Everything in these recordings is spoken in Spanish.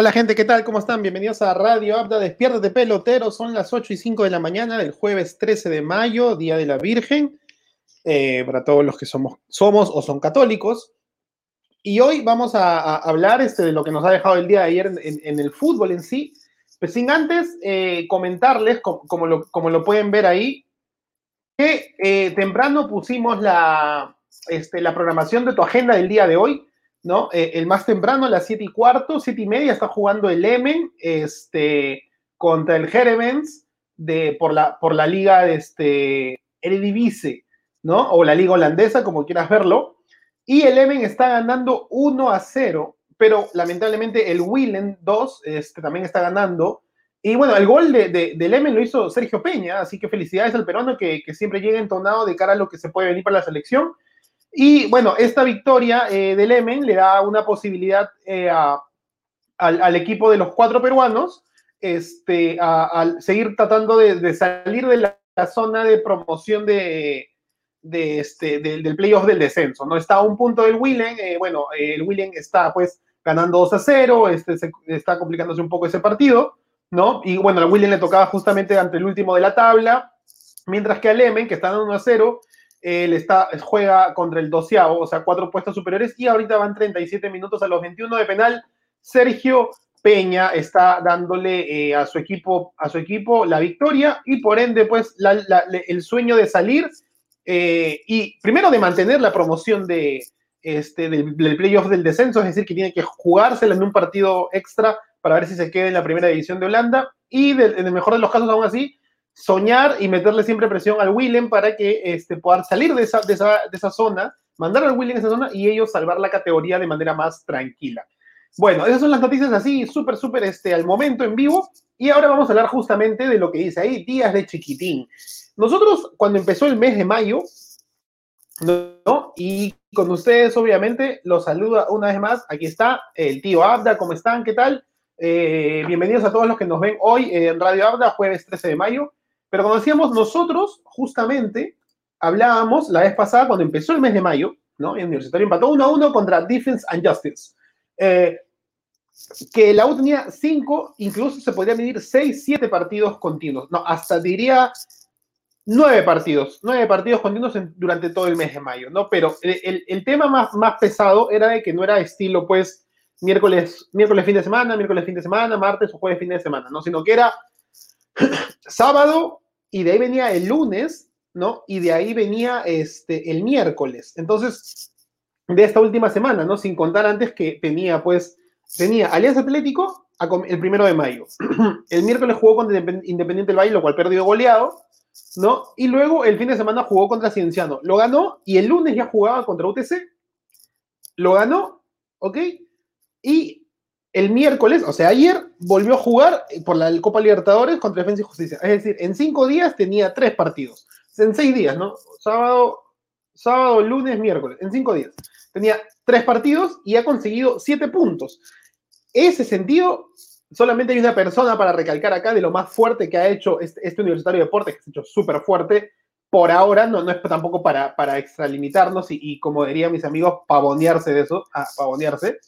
Hola gente, ¿qué tal? ¿Cómo están? Bienvenidos a Radio Abda, despiértate pelotero, son las 8 y 5 de la mañana del jueves 13 de mayo, Día de la Virgen, eh, para todos los que somos, somos o son católicos. Y hoy vamos a, hablar este, de lo que nos ha dejado el día de ayer en, el fútbol en sí, pues sin antes eh, comentarles, como, como, lo, pueden ver ahí, que eh, temprano pusimos la, este, la programación de tu agenda del día de hoy, ¿no? Eh, el más temprano, a las 7 y cuarto, 7 y media, está jugando el Emen este, contra el Jeremens de, por, la, por la liga de este, Eredivisie, ¿no? O la liga holandesa, como quieras verlo. Y el Emen está ganando 1 a 0, pero lamentablemente el Willem 2 este, también está ganando. Y bueno, el gol de, de, del Emen lo hizo Sergio Peña, así que felicidades al peruano que, que siempre llega entonado de cara a lo que se puede venir para la selección. Y bueno, esta victoria eh, del Emen le da una posibilidad eh, al, equipo de los cuatro peruanos este, a, seguir tratando de, salir de la, zona de promoción de, este, de, del playoff del descenso. ¿no? Está a un punto del Willen, eh, bueno, el Willen está pues ganando 2 a 0, este, se, está complicándose un poco ese partido, ¿no? Y bueno, al Willen le tocaba justamente ante el último de la tabla, mientras que al Emen, que está dando 1 a 0, él está, juega contra el doceavo, o sea, cuatro puestos superiores, y ahorita van 37 minutos a los 21 de penal. Sergio Peña está dándole eh, a, su equipo, a su equipo la victoria y por ende, pues, la, el sueño de salir eh, y primero de mantener la promoción de, este, del, playoff del descenso, es decir, que tiene que jugársela en un partido extra para ver si se queda en la primera división de Holanda y en el mejor de los casos, aún así, soñar y meterle siempre presión al Willem para que este, puedan salir de esa, de, esa, de esa zona, mandar al Willem a esa zona y ellos salvar la categoría de manera más tranquila. Bueno, esas son las noticias así, súper, súper este, al momento en vivo. Y ahora vamos a hablar justamente de lo que dice ahí, días de chiquitín. Nosotros, cuando empezó el mes de mayo, ¿no? Y con ustedes, obviamente, los saluda una vez más. Aquí está el tío Abda, ¿cómo están? ¿Qué tal? Eh, bienvenidos a todos los que nos ven hoy en Radio Abda, jueves 13 de mayo. Pero como decíamos, nosotros justamente hablábamos la vez pasada, cuando empezó el mes de mayo, ¿no? El Universitario empató 1 a 1 contra Defense and Justice. Eh, que la U tenía 5, incluso se podría medir 6, 7 partidos continuos. No, hasta diría 9 partidos, 9 partidos continuos durante todo el mes de mayo, ¿no? Pero el, el, tema más, más pesado era de que no era estilo, pues, miércoles, miércoles fin de semana, miércoles fin de semana, martes o jueves fin de semana, ¿no? Sino que era sábado y de ahí venía el lunes, ¿no? Y de ahí venía este, el miércoles. Entonces, de esta última semana, ¿no? Sin contar antes que tenía, pues, tenía Alianza Atlético el primero de mayo. El miércoles jugó contra Independiente del Valle, lo cual perdió goleado, ¿no? Y luego el fin de semana jugó contra Cienciano. Lo ganó y el lunes ya jugaba contra UTC. Lo ganó, ¿ok? Y el miércoles, o sea, ayer, volvió a jugar por la Copa Libertadores contra Defensa y Justicia. Es decir, en cinco días tenía tres partidos. En seis días, ¿no? Sábado, sábado, lunes, miércoles. En cinco días. Tenía tres partidos y ha conseguido siete puntos. Ese sentido, solamente hay una persona para recalcar acá de lo más fuerte que ha hecho este, este Universitario de Deportes, que se ha hecho súper fuerte. Por ahora, no, no es tampoco para, para extralimitarnos y, como dirían mis amigos, pavonearse de eso, ah, pavonearse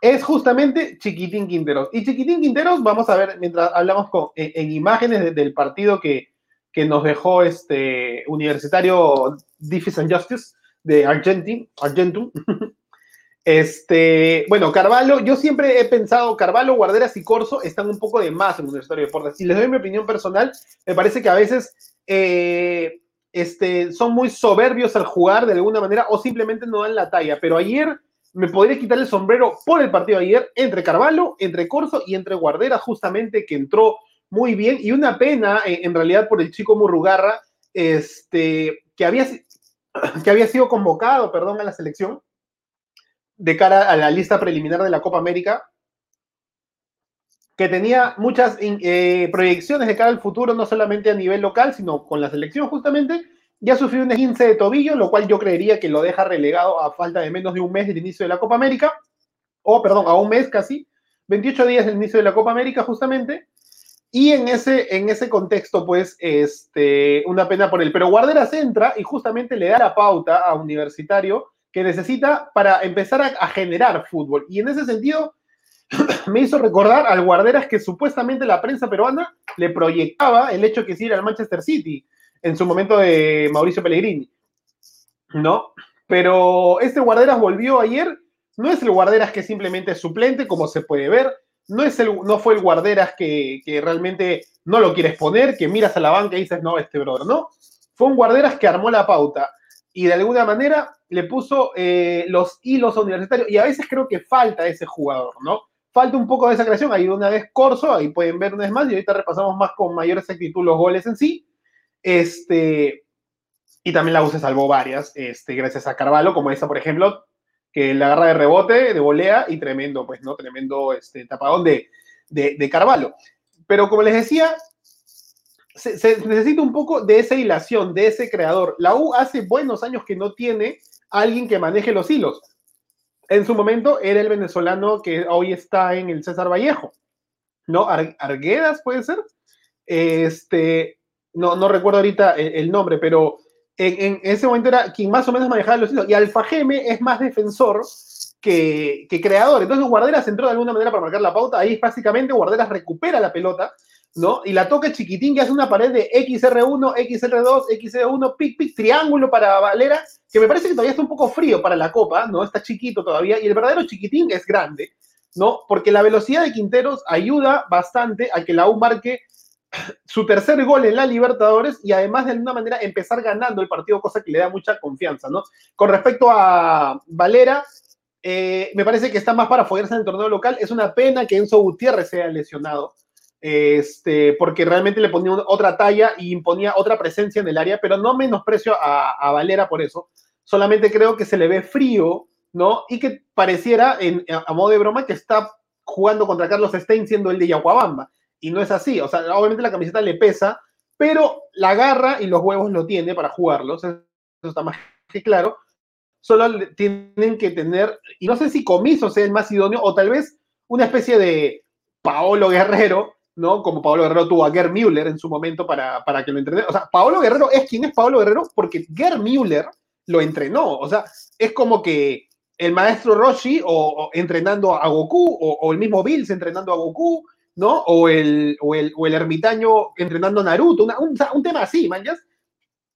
es justamente Chiquitín Quinteros. Y Chiquitín Quinteros, vamos a ver, mientras hablamos con, en, en imágenes de, del partido que, que, nos dejó este universitario Diffus and Justice de Argentin, Argentum. Este, bueno, Carvalho, yo siempre he pensado, Carvalho, Guarderas y Corso están un poco de más en el Universitario de Deportes. Si les doy mi opinión personal, me parece que a veces eh, este, son muy soberbios al jugar de alguna manera o simplemente no dan la talla. Pero ayer me podría quitar el sombrero por el partido de ayer entre Carvalho, entre Corso y entre Guardera, justamente que entró muy bien. Y una pena, eh, en realidad, por el chico Murrugarra, este, que, había, que había sido convocado, perdón, a la selección de cara a la lista preliminar de la Copa América, que tenía muchas eh, proyecciones de cara al futuro, no solamente a nivel local, sino con la selección justamente, ya sufrió un 15 de tobillo, lo cual yo creería que lo deja relegado a falta de menos de un mes del inicio de la Copa América, o perdón, a un mes casi, 28 días del inicio de la Copa América justamente, y en ese, en ese contexto, pues, este, una pena por él. Pero Guarderas entra y justamente le da la pauta a Universitario que necesita para empezar a, generar fútbol. Y en ese sentido, me hizo recordar al Guarderas que supuestamente la prensa peruana le proyectaba el hecho que sí era el Manchester City en su momento de Mauricio Pellegrini, ¿no? Pero este Guarderas volvió ayer, no es el Guarderas que simplemente es suplente, como se puede ver, no, es el, no fue el Guarderas que, que realmente no lo quieres poner, que miras a la banca y dices, no, este brother, no. Fue un Guarderas que armó la pauta y de alguna manera le puso eh, los hilos universitarios. Y a veces creo que falta ese jugador, ¿no? Falta un poco de esa creación. Hay una vez Corso, ahí pueden ver una vez más, y ahorita repasamos más con mayor exactitud los goles en sí. Este, y también la U se salvó varias, este, gracias a Carvalho, como esa, por ejemplo, que la agarra de rebote, de volea, y tremendo, pues, ¿no? Tremendo este, tapadón de, de, de Carvalho. Pero como les decía, se, necesita un poco de esa hilación, de ese creador. La U hace buenos años que no tiene alguien que maneje los hilos. En su momento era el venezolano que hoy está en el César Vallejo, ¿no? Arguedas puede ser. Este, no, no recuerdo ahorita el, nombre, pero en, ese momento era quien más o menos manejaba los hilos. Y Alfa Geme es más defensor que, que creador. Entonces Guarderas entró de alguna manera para marcar la pauta. Ahí básicamente Guarderas recupera la pelota ¿no? Y la toca chiquitín que hace una pared de XR1, XR2, XR1, pic, pic, triángulo para Valera, que me parece que todavía está un poco frío para la copa, ¿no? Está chiquito todavía, y el verdadero chiquitín es grande, ¿no? Porque la velocidad de Quinteros ayuda bastante a que la U marque su tercer gol en la Libertadores y además de alguna manera empezar ganando el partido, cosa que le da mucha confianza, ¿no? Con respecto a Valera, eh, me parece que está más para foguearse en el torneo local. Es una pena que Enzo Gutiérrez sea lesionado este, porque realmente le ponía otra talla y imponía otra presencia en el área, pero no menosprecio a, a Valera por eso. Solamente creo que se le ve frío, ¿no? Y que pareciera, en, a modo de broma, que está jugando contra Carlos Stein siendo el de Yacuabamba. Y no es así. O sea, obviamente la camiseta le pesa, pero la garra y los huevos lo tiene para jugarlos. Eso está más que claro. Solo tienen que tener, y no sé si Comiso sea el más idóneo, o tal vez una especie de Paolo Guerrero, ¿no? Como Pablo Guerrero tuvo a Gerd Müller en su momento para, para que lo entrenara. O sea, Pablo Guerrero es quien es Pablo Guerrero porque Gerd Müller lo entrenó. O sea, es como que el maestro Roshi o, entrenando a Goku o, el mismo Bills entrenando a Goku, ¿no? O el, o el, o el ermitaño entrenando a Naruto, un, un, tema así, man,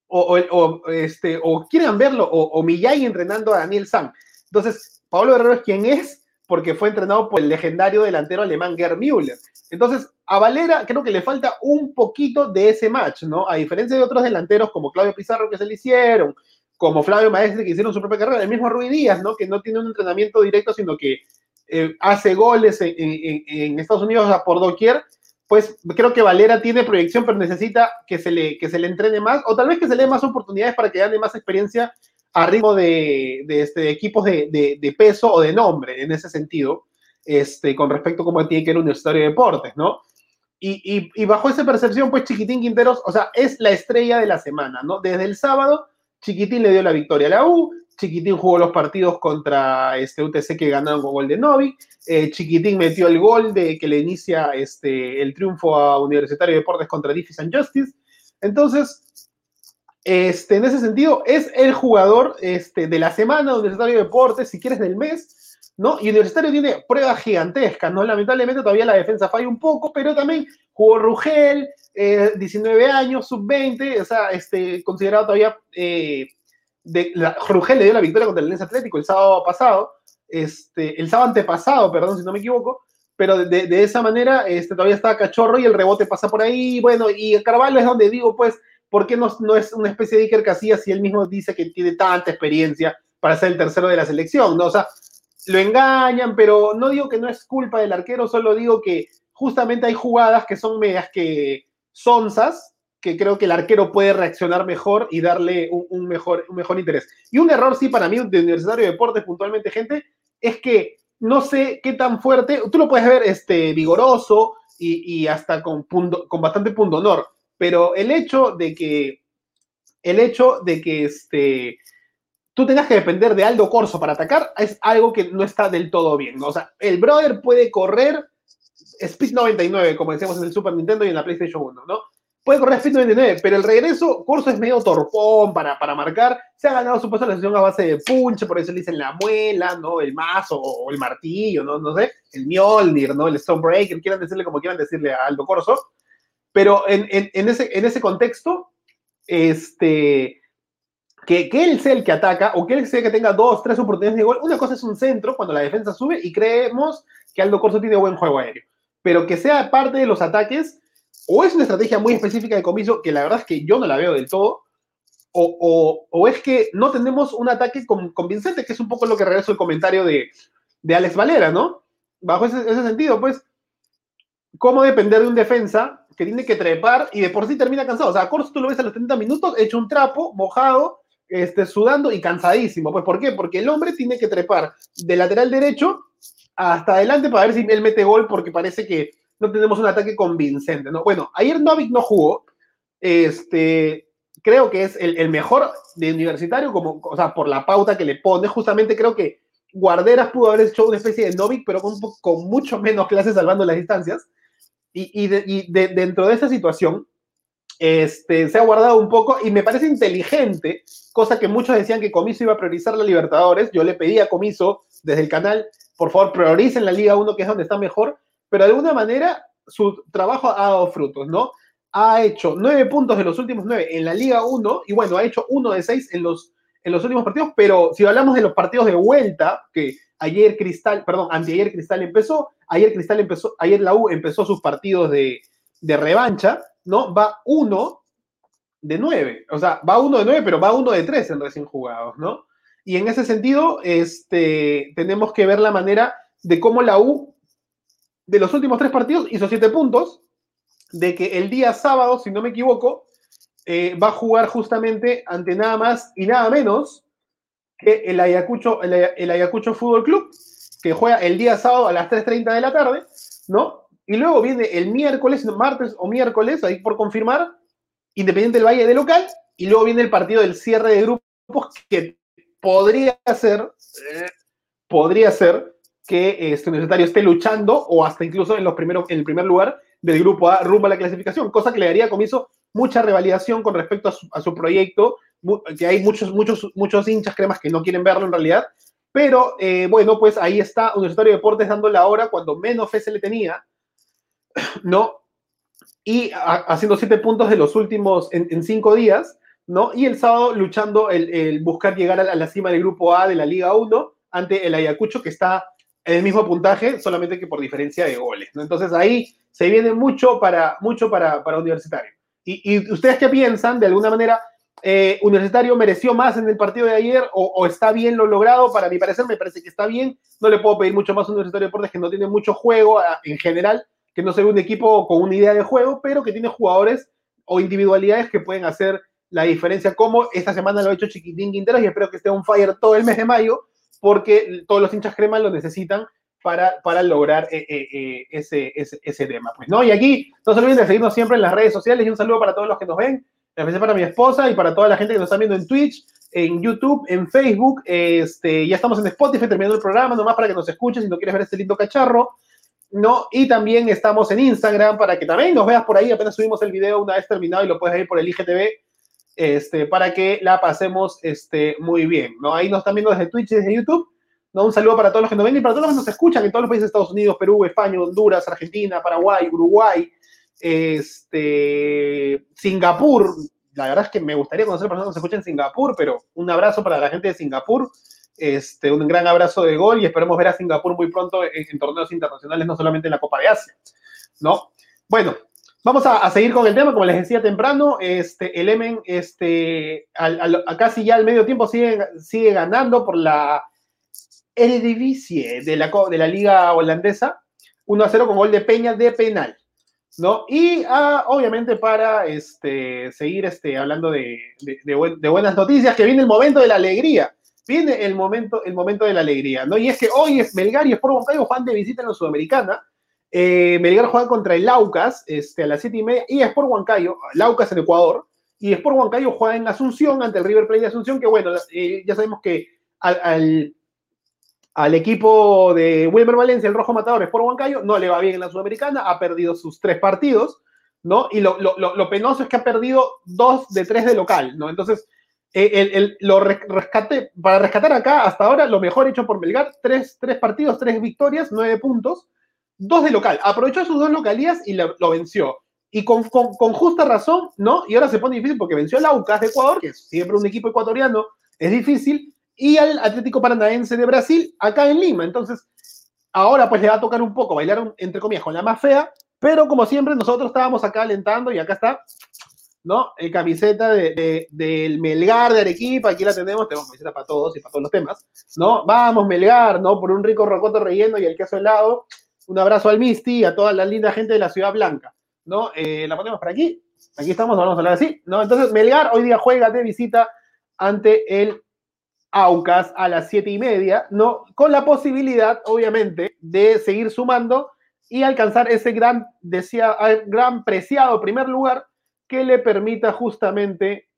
o, o, este, o quieren verlo, o, Miyagi entrenando a Daniel San. Entonces, Pablo Guerrero es quien es porque fue entrenado por el legendario delantero alemán Gerd Müller. Entonces, a Valera creo que le falta un poquito de ese match, ¿no? A diferencia de otros delanteros como Claudio Pizarro que se le hicieron, como Flavio Maestre que hicieron su propia carrera, el mismo Rui Díaz, ¿no? Que no tiene un entrenamiento directo, sino que eh, hace goles en, Estados Unidos por doquier, pues creo que Valera tiene proyección, pero necesita que se, le, que se le entrene más, o tal vez que se le dé más oportunidades para que gane más experiencia a ritmo de, este, equipos de, de, peso o de nombre, en ese sentido este, con respecto a cómo tiene que ir Universitario de Deportes, ¿no? Y, y, bajo esa percepción, pues Chiquitín Quinteros, o sea, es la estrella de la semana, ¿no? Desde el sábado, Chiquitín le dio la victoria a la U, Chiquitín jugó los partidos contra este UTC que ganaron con gol de Novi, eh, Chiquitín metió el gol de que le inicia este, el triunfo a Universitario de Deportes contra Diffis and Justice. Entonces, este, en ese sentido, es el jugador este, de la semana Universitario de Deportes, si quieres del mes, ¿no? Y Universitario tiene pruebas gigantescas, ¿no? Lamentablemente todavía la defensa falla un poco, pero también jugó Rugel, 19 eh, años, sub-20, o sea, este, considerado todavía, eh, de, la, Rugel le dio la victoria contra el Lens Atlético el sábado pasado, este, el sábado antepasado, perdón si no me equivoco, pero de, esa manera este, todavía está cachorro y el rebote pasa por ahí, bueno, y Carvalho es donde digo, pues, ¿por qué no, no es una especie de Iker Casillas si él mismo dice que tiene tanta experiencia para ser el tercero de la selección, ¿no? O sea, lo engañan, pero no digo que no es culpa del arquero, solo digo que justamente hay jugadas que son medias que sonzas, que creo que el arquero puede reaccionar mejor y darle un, mejor, un mejor interés. Y un error, sí, para mí, de Universitario de Deportes, puntualmente, gente, es que no sé qué tan fuerte, tú lo puedes ver este, vigoroso y, hasta con, con bastante punto honor, pero el hecho de que, el hecho de que este, tú tengas que depender de Aldo Corso para atacar, es algo que no está del todo bien. O sea, el brother puede correr Speed 99, como decíamos en el Super Nintendo y en la PlayStation 1, ¿no? Puede correr a 99, pero el regreso, Corso es medio torpón para, para marcar. Se ha ganado su puesto la sesión a base de punch, por eso le dicen la muela, ¿no? El mazo o el martillo, ¿no? No sé, el Mjolnir, ¿no? El Stonebreaker, quieran decirle como quieran decirle a Aldo Corso. Pero en, en, ese, en ese contexto, este, que, que, él sea el que ataca o que él sea que tenga dos, tres oportunidades de gol. Una cosa es un centro cuando la defensa sube y creemos que Aldo Corso tiene buen juego aéreo. Pero que sea parte de los ataques, o es una estrategia muy específica de comiso, que la verdad es que yo no la veo del todo, o, o, o es que no tenemos un ataque convincente, que es un poco lo que regreso el comentario de, de Alex Valera, ¿no? Bajo ese, sentido, pues, ¿cómo depender de un defensa que tiene que trepar y de por sí termina cansado? O sea, Corso tú lo ves a los 30 minutos, hecho un trapo, mojado, este, sudando y cansadísimo. Pues, ¿por qué? Porque el hombre tiene que trepar de lateral derecho hasta adelante para ver si él mete gol, porque parece que no tenemos un ataque convincente, ¿no? Bueno, ayer Novik no jugó, este, creo que es el, mejor de universitario, como, o sea, por la pauta que le pone, justamente creo que Guarderas pudo haber hecho una especie de Novik, pero con, con mucho menos clases salvando las distancias. Y, y, dentro de esa situación, este, se ha guardado un poco y me parece inteligente, cosa que muchos decían que Comiso iba a priorizar la Libertadores. Yo le pedí a Comiso desde el canal, por favor, prioricen la Liga 1, que es donde está mejor, pero de alguna manera su trabajo ha dado frutos, ¿no? Ha hecho nueve puntos de los últimos nueve en la Liga 1 y bueno, ha hecho uno de seis en los, en los últimos partidos, pero si hablamos de los partidos de vuelta, que ayer Cristal, perdón, anteayer Cristal empezó, ayer Cristal empezó, ayer la U empezó sus partidos de, de revancha, ¿no? Va uno de nueve. O sea, va uno de nueve, pero va uno de tres en recién jugados, ¿no? Y en ese sentido, este, tenemos que ver la manera de cómo la U, de los últimos tres partidos, hizo siete puntos, de que el día sábado, si no me equivoco, eh, va a jugar justamente ante nada más y nada menos que el Ayacucho, el, el Ayacucho Fútbol Club, que juega el día sábado a las 3.30 de la tarde, ¿no? Y luego viene el miércoles, martes o miércoles, ahí por confirmar, Independiente del Valle de local. Y luego viene el partido del cierre de grupos que podría ser, podría ser que este universitario esté luchando o hasta incluso en, los primeros, en el primer lugar del grupo A rumbo a la clasificación, cosa que le daría comienzo mucha revalidación con respecto a su, proyecto, que hay muchos, muchos, muchos hinchas cremas que no quieren verlo en realidad, pero eh, bueno, pues ahí está Universitario de Deportes dando la hora cuando menos fe se le tenía, ¿no? Y haciendo siete puntos de los últimos en, cinco días, ¿no? Y el sábado luchando el, buscar llegar a la, cima del grupo A de la Liga 1 ante el Ayacucho, que está el mismo puntaje, solamente que por diferencia de goles. Entonces ahí se viene mucho para, mucho para, para Universitario. Y, ustedes qué piensan? De alguna manera, eh, Universitario mereció más en el partido de ayer o, está bien lo logrado. Para mi parecer, me parece que está bien. No le puedo pedir mucho más a Universitario de Deportes que no tiene mucho juego en general, que no se ve un equipo con una idea de juego, pero que tiene jugadores o individualidades que pueden hacer la diferencia, como esta semana lo ha hecho Chiquitín Quinteros y espero que esté un fire todo el mes de mayo, porque todos los hinchas cremas lo necesitan para, para lograr eh, eh, eh, ese, ese, ese, tema. Pues, ¿no? Y aquí no se olviden de seguirnos siempre en las redes sociales y un saludo para todos los que nos ven, especial para mi esposa y para toda la gente que nos está viendo en Twitch, en YouTube, en Facebook. Este, ya estamos en Spotify terminando el programa, nomás para que nos escuches si no quieres ver este lindo cacharro. ¿no? Y también estamos en Instagram para que también nos veas por ahí. Apenas subimos el video una vez terminado y lo puedes ver por el IGTV este, para que la pasemos este, muy bien, ¿no? Ahí nos están viendo desde Twitch y desde YouTube. ¿no? Un saludo para todos los que nos ven y para todos los que nos escuchan en todos los países de Estados Unidos, Perú, España, Honduras, Argentina, Paraguay, Uruguay, este, Singapur. La verdad es que me gustaría conocer personas que nos escuchen en Singapur, pero un abrazo para la gente de Singapur. Este, un gran abrazo de gol y esperemos ver a Singapur muy pronto en, torneos internacionales, no solamente en la Copa de Asia, ¿no? Bueno, vamos a, seguir con el tema, como les decía temprano, este, el Emen, este, a casi ya al medio tiempo sigue, sigue ganando por la Eredivisie de la, de la liga holandesa, 1 a 0 con gol de Peña de penal. ¿no? Y ah, obviamente para este, seguir este, hablando de, de, buenas noticias, que viene el momento de la alegría viene el momento, el momento de la alegría, ¿no? Y es que hoy es Melgar y Sport Huancayo juegan de visita en la Sudamericana. Eh, Melgar juega contra el Laucas este, a las 7 y media y Sport Huancayo, Laucas en Ecuador, y Sport Huancayo juega en Asunción ante el River Plate de Asunción, que bueno, eh, ya sabemos que al, al, equipo de Wilmer Valencia, el Rojo Matador, Sport Huancayo, no le va bien en la Sudamericana, ha perdido sus tres partidos, ¿no? Y lo, penoso es que ha perdido dos de tres de local, ¿no? Entonces, eh, el, lo rescate, para rescatar acá, hasta ahora, lo mejor hecho por Melgar, tres, tres partidos, tres victorias, nueve puntos, dos de local. Aprovechó sus dos localías y lo, venció. Y con, justa razón, ¿no? Y ahora se pone difícil porque venció al Aucas de Ecuador, que es siempre un equipo ecuatoriano, es difícil, y al Atlético Paranaense de Brasil, acá en Lima. Entonces, ahora pues le va a tocar un poco bailar, entre comillas, con la más fea, pero como siempre, nosotros estábamos acá alentando y acá está, ¿no? El camiseta de, del Melgar de Arequipa, aquí la tenemos, tenemos camiseta para todos y para todos los temas, ¿no? Vamos, Melgar, ¿no? Por un rico rocoto relleno y el queso helado. Un abrazo al Misty y a toda la linda gente de la Ciudad Blanca, ¿no? Eh, la ponemos por aquí, aquí estamos, vamos a hablar así, ¿no? Entonces, Melgar hoy día juega de visita ante el Aucas a las siete y media, ¿no? Con la posibilidad, obviamente, de seguir sumando y alcanzar ese gran, decía, gran preciado primer lugar que le permita justamente,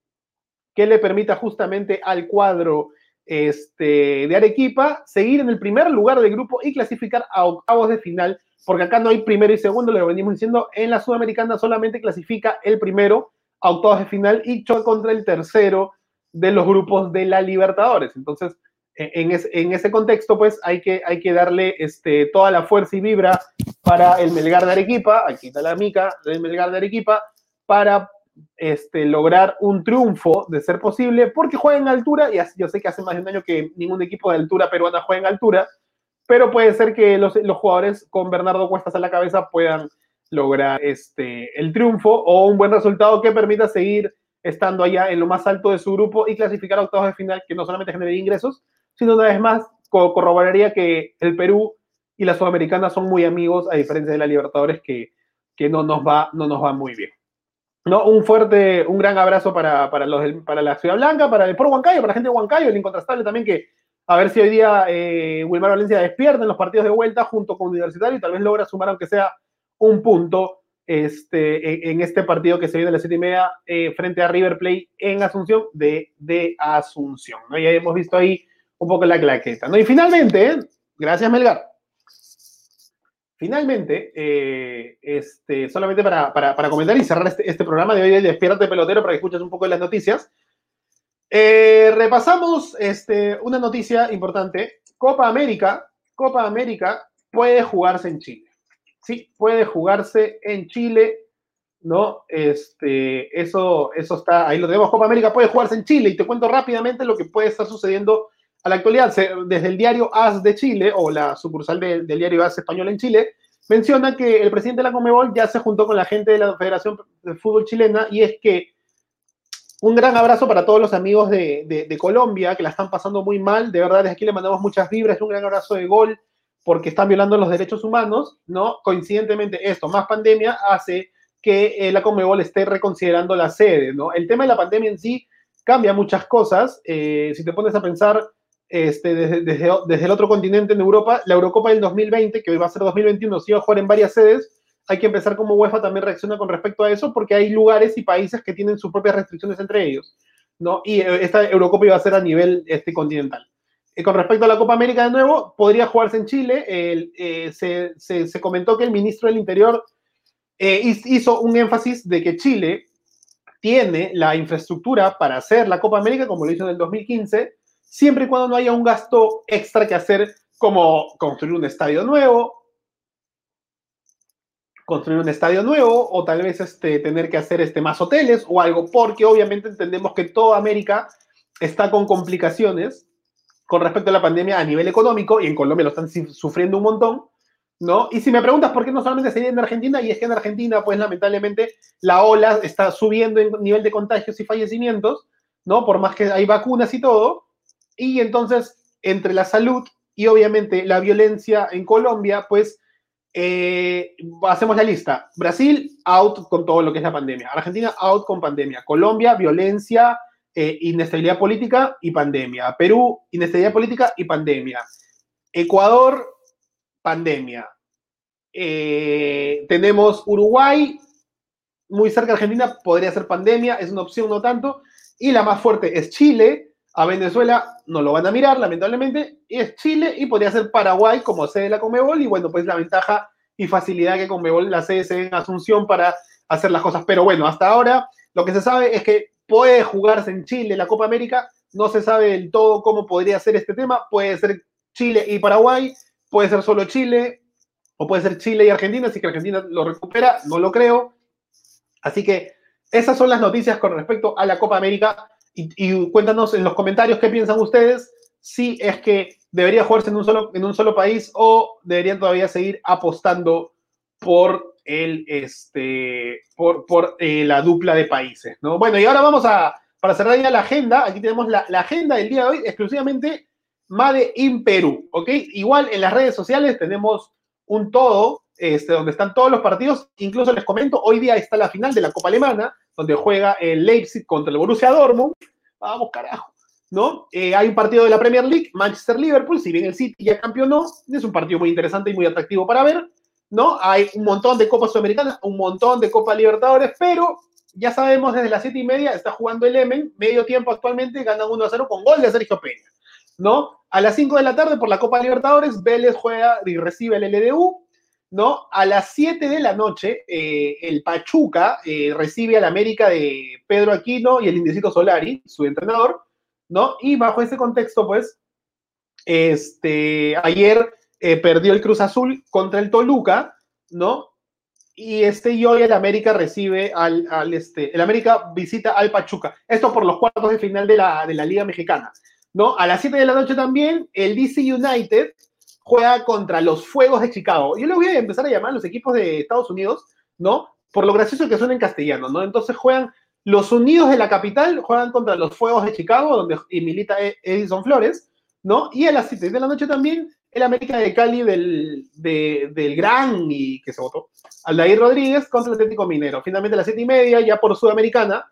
que le permita justamente al cuadro este, de Arequipa seguir en el primer lugar del grupo y clasificar a octavos de final, porque acá no hay primero y segundo, lo venimos diciendo, en la Sudamericana solamente clasifica el primero a octavos de final y choca contra el tercero de los grupos de la Libertadores. Entonces, en, ese contexto, pues hay que, hay que darle este, toda la fuerza y vibra para el Melgar de Arequipa, aquí está la mica del Melgar de Arequipa, para este, lograr un triunfo de ser posible, porque juega en altura, y yo sé que hace más de un año que ningún equipo de altura peruana juega en altura, pero puede ser que los, jugadores con Bernardo Cuestas a la cabeza puedan lograr este, el triunfo o un buen resultado que permita seguir estando allá en lo más alto de su grupo y clasificar a octavos de final que no solamente genere ingresos, sino una vez más corroboraría que el Perú y la Sudamericana son muy amigos, a diferencia de la Libertadores, que, que no, nos va, no nos va muy bien. ¿No? Un fuerte, un gran abrazo para, para, los para la Ciudad Blanca, para el Por Huancayo, para la gente de Huancayo, el incontrastable también que a ver si hoy día eh, Wilmar Valencia despierta en los partidos de vuelta junto con Universitario y tal vez logra sumar aunque sea un punto este, en, este partido que se viene a las siete y media eh, frente a River Plate en Asunción de, de Asunción. ¿no? Ya hemos visto ahí un poco la claqueta. ¿no? Y finalmente, gracias Melgar. Finalmente, eh, este, solamente para, para, comentar y cerrar este, este programa de hoy de Despiértate Pelotero para que escuches un poco de las noticias. Eh, repasamos este, una noticia importante. Copa América, Copa América puede jugarse en Chile. Sí, puede jugarse en Chile, ¿no? Este, eso, eso está, ahí lo tenemos, Copa América puede jugarse en Chile y te cuento rápidamente lo que puede estar sucediendo a la actualidad, desde el diario AS de Chile, o la sucursal del diario AS español en Chile, menciona que el presidente de la Comebol ya se juntó con la gente de la Federación de Fútbol Chilena y es que un gran abrazo para todos los amigos de, Colombia que la están pasando muy mal. De verdad, desde aquí le mandamos muchas vibras, un gran abrazo de gol porque están violando los derechos humanos, ¿no? Coincidentemente, esto, más pandemia, hace que eh, la Comebol esté reconsiderando la sede, ¿no? El tema de la pandemia en sí cambia muchas cosas. Eh, si te pones a pensar, este, desde, desde, el otro continente en Europa, la Eurocopa del 2020, que hoy va a ser 2021, se iba a jugar en varias sedes, hay que empezar como UEFA también reacciona con respecto a eso, porque hay lugares y países que tienen sus propias restricciones entre ellos, ¿no? Y eh, esta Eurocopa iba a ser a nivel este, continental. Y con respecto a la Copa América de nuevo, podría jugarse en Chile. Eh, se, se, se, comentó que el ministro del Interior eh, hizo un énfasis de que Chile tiene la infraestructura para hacer la Copa América, como lo hizo en el 2015, siempre y cuando no haya un gasto extra que hacer, como construir un estadio nuevo, construir un estadio nuevo, o tal vez este, tener que hacer este, más hoteles o algo, porque obviamente entendemos que toda América está con complicaciones con respecto a la pandemia a nivel económico, y en Colombia lo están sufriendo un montón, ¿no? Y si me preguntas por qué no solamente se en Argentina, y es que en Argentina, pues lamentablemente, la ola está subiendo en nivel de contagios y fallecimientos, ¿no? Por más que hay vacunas y todo, y entonces, entre la salud y obviamente la violencia en Colombia, pues eh, hacemos la lista. Brasil, out con todo lo que es la pandemia. Argentina, out con pandemia. Colombia, violencia, eh, inestabilidad política y pandemia. Perú, inestabilidad política y pandemia. Ecuador, pandemia. Eh, tenemos Uruguay, muy cerca de Argentina, podría ser pandemia, es una opción no tanto. Y la más fuerte es Chile, a Venezuela no lo van a mirar, lamentablemente, es Chile y podría ser Paraguay como sede de la Comebol, y bueno, pues la ventaja y facilidad que Comebol la sede en Asunción para hacer las cosas. Pero bueno, hasta ahora lo que se sabe es que puede jugarse en Chile la Copa América, no se sabe del todo cómo podría ser este tema, puede ser Chile y Paraguay, puede ser solo Chile, o puede ser Chile y Argentina, si que Argentina lo recupera, no lo creo. Así que esas son las noticias con respecto a la Copa América. Y, cuéntanos en los comentarios qué piensan ustedes, si es que debería jugarse en un solo, en un solo país o deberían todavía seguir apostando por el este por, por eh, la dupla de países. ¿no? Bueno, y ahora vamos a, para cerrar ya la agenda, aquí tenemos la, la agenda del día de hoy exclusivamente Made in Perú, ¿ok? Igual en las redes sociales tenemos un todo, este, donde están todos los partidos, incluso les comento, hoy día está la final de la Copa Alemana, donde juega el Leipzig contra el Borussia Dortmund, vamos carajo, ¿no? Eh, hay un partido de la Premier League, Manchester-Liverpool, si bien el City ya campeonó, es un partido muy interesante y muy atractivo para ver, ¿no? Hay un montón de Copas Sudamericanas, un montón de Copa Libertadores, pero ya sabemos desde las siete y media está jugando el Emen, medio tiempo actualmente, ganan 1 a 0 con gol de Sergio Peña. ¿no? A las 5 de la tarde por la Copa Libertadores, Vélez juega y recibe el LDU, ¿no? A las 7 de la noche, eh, el Pachuca eh, recibe al América de Pedro Aquino y el Indecito Solari, su entrenador, ¿no? Y bajo ese contexto, pues, este, ayer eh, perdió el Cruz Azul contra el Toluca, ¿no? Y este y hoy el América recibe al, al, este, el América visita al Pachuca. Esto por los cuartos de final de la, de la Liga Mexicana. ¿no? A las 7 de la noche también, el DC United juega contra los Fuegos de Chicago. Yo le voy a empezar a llamar a los equipos de Estados Unidos, ¿no? Por lo gracioso que suena en castellano, ¿no? Entonces juegan los Unidos de la capital, juegan contra los Fuegos de Chicago, donde milita e-, Edison Flores, ¿no? Y a las 7 de la noche también, el América de Cali del, del gran y que se votó, Aldair Rodríguez contra el Atlético Minero. Finalmente a las 7 y media, ya por Sudamericana,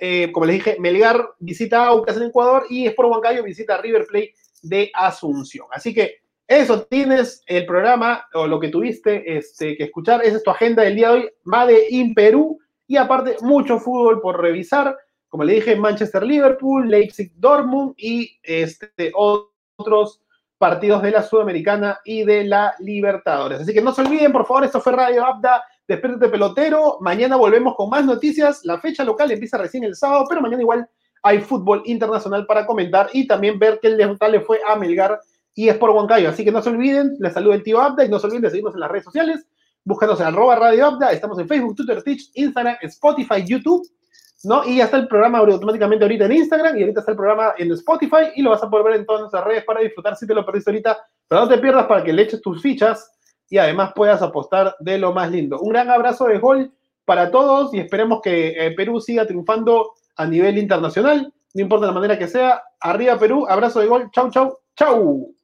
eh, como les dije, Melgar visita Aucas en Ecuador y Sport Huancayo visita River Plate de Asunción. Así que eso tienes el programa o lo que tuviste este, que escuchar. Esa es tu agenda del día de hoy, Made in Perú. Y aparte, mucho fútbol por revisar. Como le dije, Manchester Liverpool, Leipzig Dortmund y este, otros partidos de la Sudamericana y de la Libertadores. Así que no se olviden, por favor, esto fue Radio Abda Despiértate pelotero. Mañana volvemos con más noticias. La fecha local empieza recién el sábado, pero mañana igual hay fútbol internacional para comentar y también ver qué le fue a Melgar y es por Huancayo. Así que no se olviden, les saludo el tío Abda y no se olviden de seguirnos en las redes sociales. Búscanos en arroba Radio Abda. Estamos en Facebook, Twitter, Twitch, Instagram, Spotify, YouTube. ¿no? Y ya está el programa automáticamente ahorita en Instagram y ahorita está el programa en Spotify y lo vas a poder ver en todas nuestras redes para disfrutar si te lo perdiste ahorita. Pero no te pierdas para que le eches tus fichas y además puedas apostar de lo más lindo. Un gran abrazo de gol para todos y esperemos que eh, Perú siga triunfando a nivel internacional, no importa la manera que sea. Arriba Perú, abrazo de gol, chau, chau, chau.